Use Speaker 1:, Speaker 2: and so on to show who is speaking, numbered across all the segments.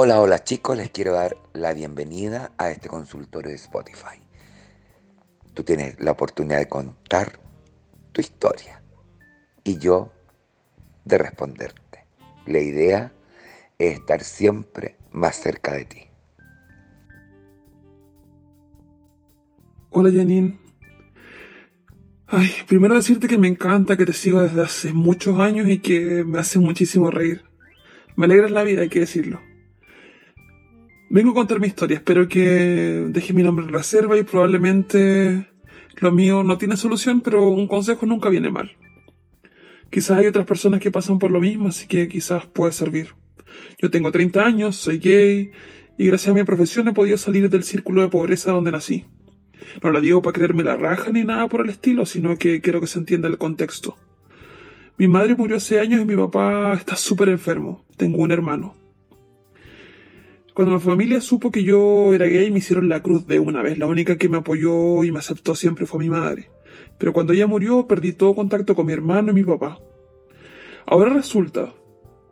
Speaker 1: Hola, hola chicos, les quiero dar la bienvenida a este consultorio de Spotify. Tú tienes la oportunidad de contar tu historia y yo de responderte. La idea es estar siempre más cerca de ti.
Speaker 2: Hola Janine. Ay, primero decirte que me encanta que te sigo desde hace muchos años y que me hace muchísimo reír. Me alegras la vida, hay que decirlo. Vengo a contar mi historia, espero que deje mi nombre en reserva y probablemente lo mío no tiene solución, pero un consejo nunca viene mal. Quizás hay otras personas que pasan por lo mismo, así que quizás puede servir. Yo tengo 30 años, soy gay y gracias a mi profesión he podido salir del círculo de pobreza donde nací. No lo digo para creerme la raja ni nada por el estilo, sino que quiero que se entienda el contexto. Mi madre murió hace años y mi papá está súper enfermo. Tengo un hermano. Cuando mi familia supo que yo era gay, me hicieron la cruz de una vez. La única que me apoyó y me aceptó siempre fue mi madre. Pero cuando ella murió, perdí todo contacto con mi hermano y mi papá. Ahora resulta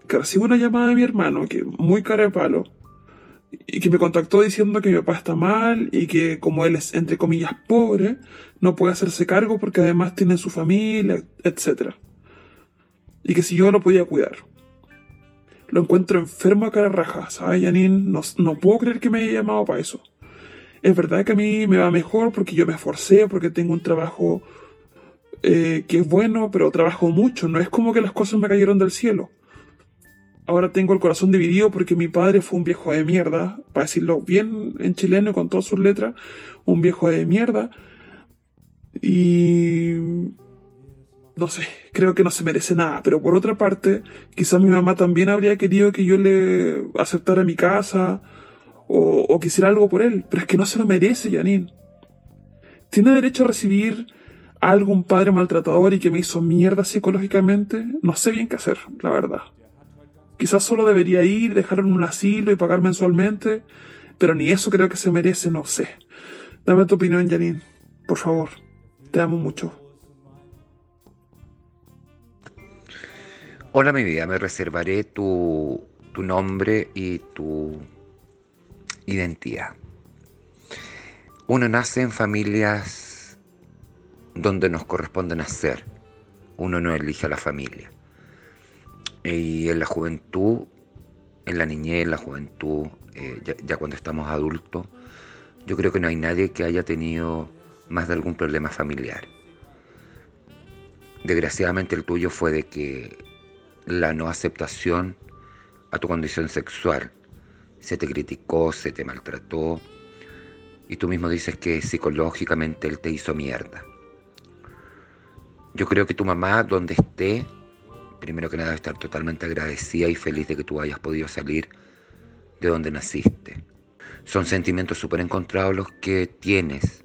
Speaker 2: que recibo una llamada de mi hermano, que muy cara de palo, y que me contactó diciendo que mi papá está mal y que como él es, entre comillas, pobre, no puede hacerse cargo porque además tiene su familia, etc. Y que si yo lo podía cuidar lo encuentro enfermo a cara raja, ¿sabes, Janine? No, no puedo creer que me haya llamado para eso. Es verdad que a mí me va mejor porque yo me esforcé, porque tengo un trabajo eh, que es bueno, pero trabajo mucho. No es como que las cosas me cayeron del cielo. Ahora tengo el corazón dividido porque mi padre fue un viejo de mierda, para decirlo bien en chileno y con todas sus letras, un viejo de mierda. Y no sé, creo que no se merece nada. Pero por otra parte, quizás mi mamá también habría querido que yo le aceptara mi casa o, quisiera algo por él. Pero es que no se lo merece, Janine. ¿Tiene derecho a recibir a algún padre maltratador y que me hizo mierda psicológicamente? No sé bien qué hacer, la verdad. Quizás solo debería ir, dejarlo en un asilo y pagar mensualmente, pero ni eso creo que se merece, no sé. Dame tu opinión, Janine. Por favor. Te amo mucho.
Speaker 1: Hola mi vida, me reservaré tu, tu nombre y tu identidad. Uno nace en familias donde nos corresponde nacer. Uno no elige a la familia. Y en la juventud, en la niñez, en la juventud, eh, ya, ya cuando estamos adultos, yo creo que no hay nadie que haya tenido más de algún problema familiar. Desgraciadamente el tuyo fue de que la no aceptación a tu condición sexual. Se te criticó, se te maltrató y tú mismo dices que psicológicamente él te hizo mierda. Yo creo que tu mamá, donde esté, primero que nada debe estar totalmente agradecida y feliz de que tú hayas podido salir de donde naciste. Son sentimientos súper encontrados los que tienes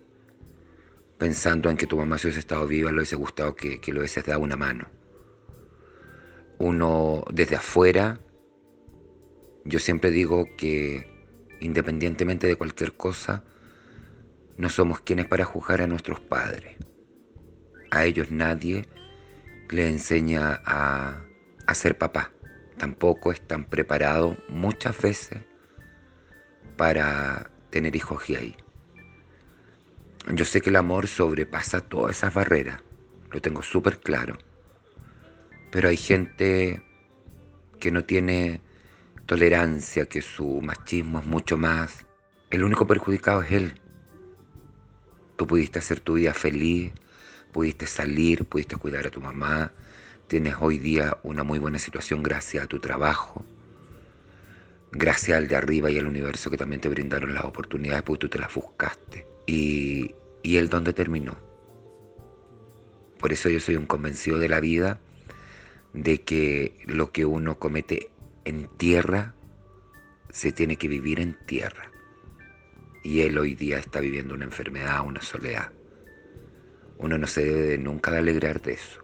Speaker 1: pensando en que tu mamá si hubiese estado viva le hubiese gustado que, que le hubieses dado una mano uno desde afuera, yo siempre digo que independientemente de cualquier cosa, no somos quienes para juzgar a nuestros padres. A ellos nadie le enseña a, a ser papá. Tampoco están preparados muchas veces para tener hijos y ahí. Yo sé que el amor sobrepasa todas esas barreras, lo tengo súper claro pero hay gente que no tiene tolerancia, que su machismo es mucho más. El único perjudicado es él. Tú pudiste hacer tu vida feliz, pudiste salir, pudiste cuidar a tu mamá, tienes hoy día una muy buena situación gracias a tu trabajo, gracias al de arriba y al universo que también te brindaron las oportunidades porque tú te las buscaste. Y, y él dónde terminó. Por eso yo soy un convencido de la vida de que lo que uno comete en tierra se tiene que vivir en tierra. Y él hoy día está viviendo una enfermedad, una soledad. Uno no se debe nunca de alegrar de eso.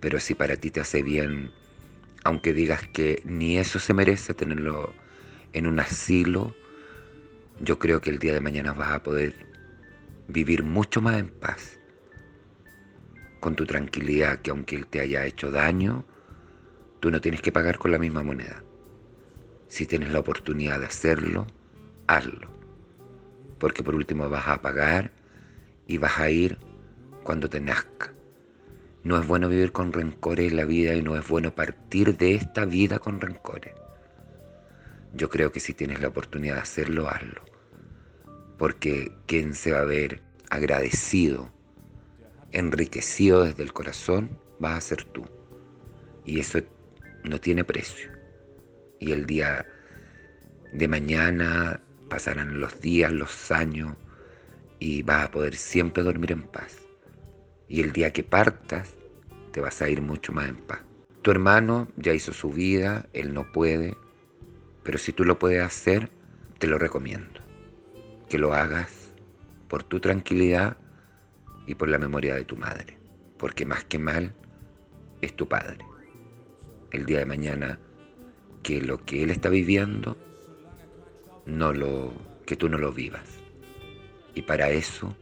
Speaker 1: Pero si para ti te hace bien, aunque digas que ni eso se merece tenerlo en un asilo, yo creo que el día de mañana vas a poder vivir mucho más en paz con tu tranquilidad que aunque él te haya hecho daño, tú no tienes que pagar con la misma moneda. Si tienes la oportunidad de hacerlo, hazlo. Porque por último vas a pagar y vas a ir cuando te nazca. No es bueno vivir con rencores en la vida y no es bueno partir de esta vida con rencores. Yo creo que si tienes la oportunidad de hacerlo, hazlo. Porque quien se va a ver agradecido, enriquecido desde el corazón, vas a ser tú. Y eso no tiene precio. Y el día de mañana pasarán los días, los años, y vas a poder siempre dormir en paz. Y el día que partas, te vas a ir mucho más en paz. Tu hermano ya hizo su vida, él no puede, pero si tú lo puedes hacer, te lo recomiendo. Que lo hagas por tu tranquilidad y por la memoria de tu madre. Porque más que mal, es tu padre. El día de mañana, que lo que él está viviendo, no lo, que tú no lo vivas. Y para eso,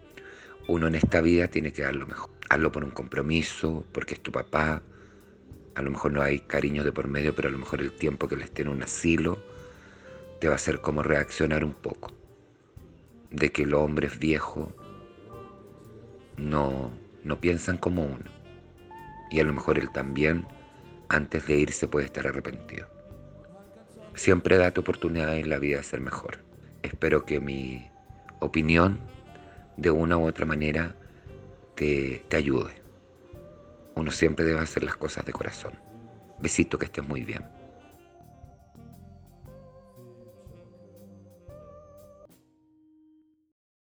Speaker 1: uno en esta vida tiene que dar lo mejor. Hazlo por un compromiso, porque es tu papá. A lo mejor no hay cariño de por medio, pero a lo mejor el tiempo que él esté en un asilo te va a hacer como reaccionar un poco. De que los hombres viejos no, no piensan como uno. Y a lo mejor él también, antes de irse, puede estar arrepentido. Siempre date oportunidad en la vida de ser mejor. Espero que mi opinión de una u otra manera te, te ayude. Uno siempre debe hacer las cosas de corazón. Besito que estés muy bien.